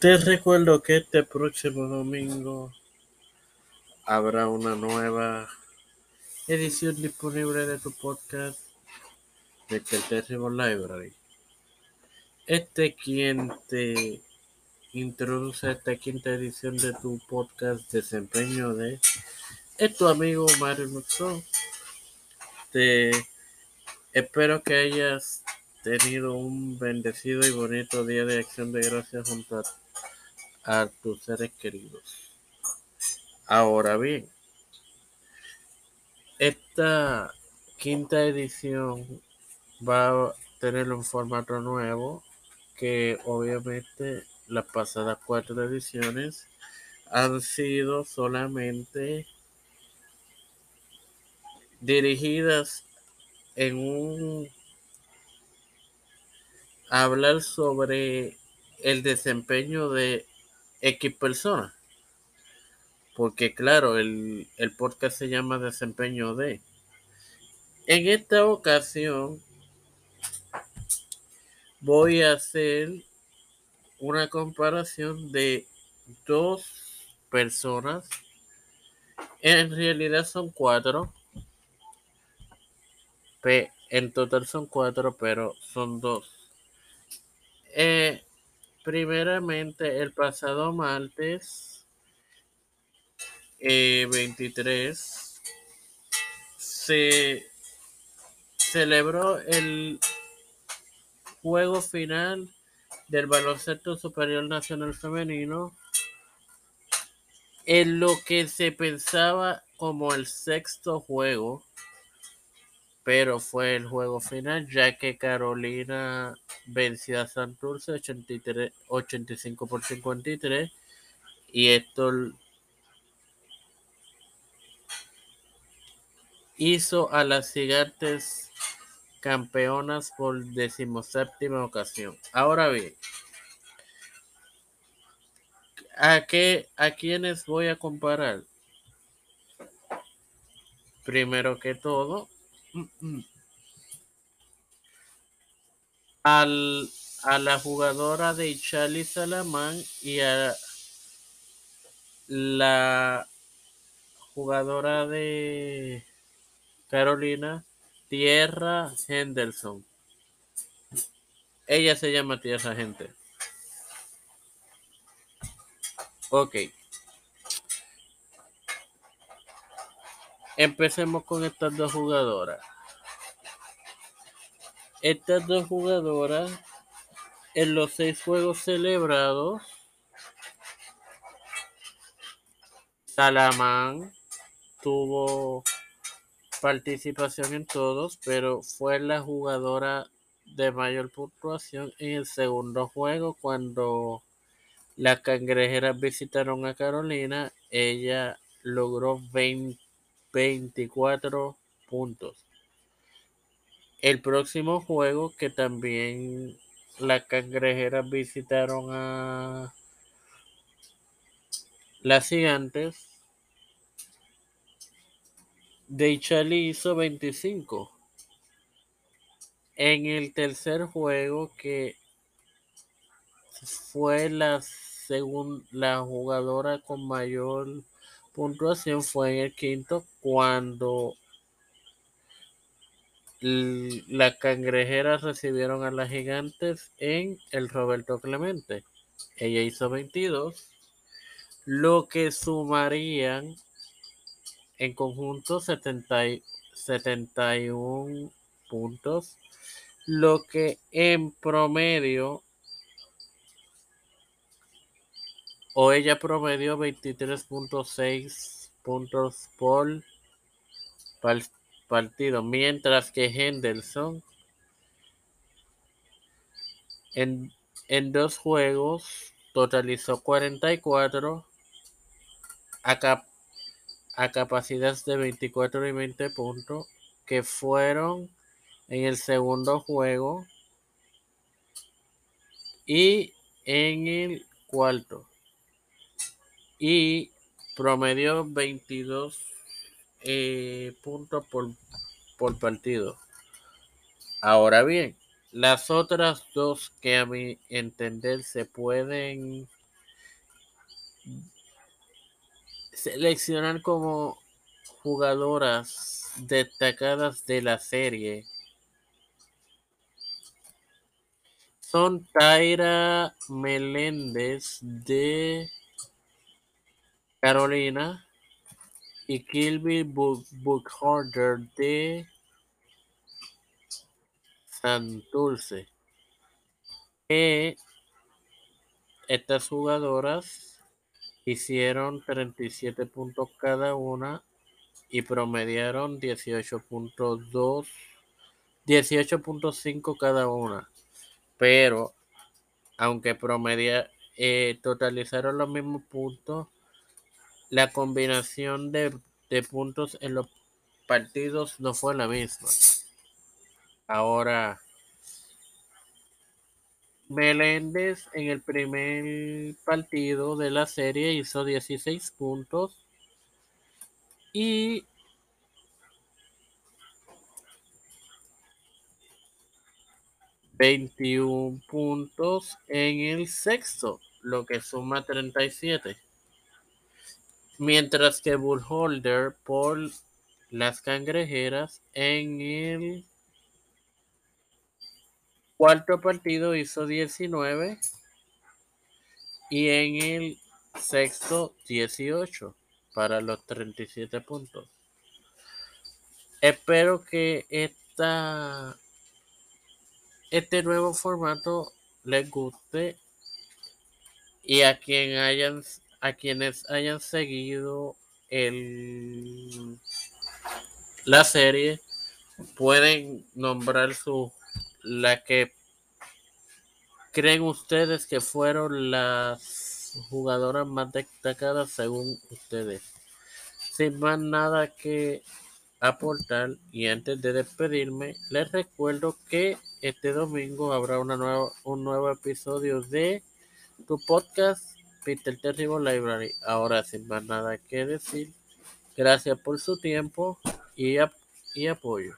Te recuerdo que este próximo domingo habrá una nueva edición disponible de tu podcast de Terrible Library. Este quien te introduce esta quinta edición de tu podcast Desempeño de es tu amigo Mario Muxo. Te espero que hayas tenido un bendecido y bonito día de acción de gracias junto a, a tus seres queridos. Ahora bien, esta quinta edición va a tener un formato nuevo que obviamente las pasadas cuatro ediciones han sido solamente dirigidas en un hablar sobre el desempeño de X personas. Porque claro, el, el podcast se llama Desempeño de. En esta ocasión voy a hacer una comparación de dos personas. En realidad son cuatro. En total son cuatro, pero son dos. Eh, primeramente, el pasado martes eh, 23 se celebró el juego final del baloncesto superior nacional femenino en lo que se pensaba como el sexto juego pero fue el juego final ya que Carolina venció a Santurce 83, 85 por 53 y esto hizo a las gigantes campeonas por decimoséptima ocasión. Ahora bien, ¿a qué a quiénes voy a comparar? Primero que todo, al, a la jugadora de Charlie Salamán y a la jugadora de Carolina, Tierra Henderson. Ella se llama Tierra Gente. Ok. Empecemos con estas dos jugadoras. Estas dos jugadoras en los seis juegos celebrados, Salamán tuvo participación en todos, pero fue la jugadora de mayor puntuación en el segundo juego cuando las cangrejeras visitaron a Carolina. Ella logró 20 24 puntos. El próximo juego que también las cangrejeras visitaron a las gigantes. Deichali hizo 25. En el tercer juego que fue la segunda la jugadora con mayor puntuación fue en el quinto cuando las cangrejeras recibieron a las gigantes en el Roberto Clemente. Ella hizo 22, lo que sumarían en conjunto 71 puntos, lo que en promedio o ella promedió 23.6 puntos por partido, mientras que Henderson en, en dos juegos totalizó 44 a, a capacidades de 24 y 20 puntos que fueron en el segundo juego y en el cuarto y promedió 22 eh, puntos por, por partido. Ahora bien, las otras dos que a mi entender se pueden seleccionar como jugadoras destacadas de la serie son Tyra Meléndez de Carolina y Kilby Buckholder de Santurce. Que estas jugadoras hicieron 37 puntos cada una y promediaron 18.2 18.5 cada una. Pero aunque promedia eh, totalizaron los mismos puntos, la combinación de, puntos en los partidos no fue la misma. Ahora, Meléndez en el primer partido de la serie hizo 16 puntos y ...21 puntos en el sexto, lo que suma 37 mientras que Bullholder por las cangrejeras en el cuarto partido hizo 19 y en el sexto 18 para los 37 puntos. Espero que esta, este nuevo formato les guste y a quien hayan a quienes hayan seguido el, la serie pueden nombrar su la que creen ustedes que fueron las jugadoras más destacadas según ustedes. Sin más nada que aportar y antes de despedirme, les recuerdo que este domingo habrá una nueva, un nuevo episodio de tu podcast Peter Terrible Library. Ahora sin más nada que decir, gracias por su tiempo y, y apoyo.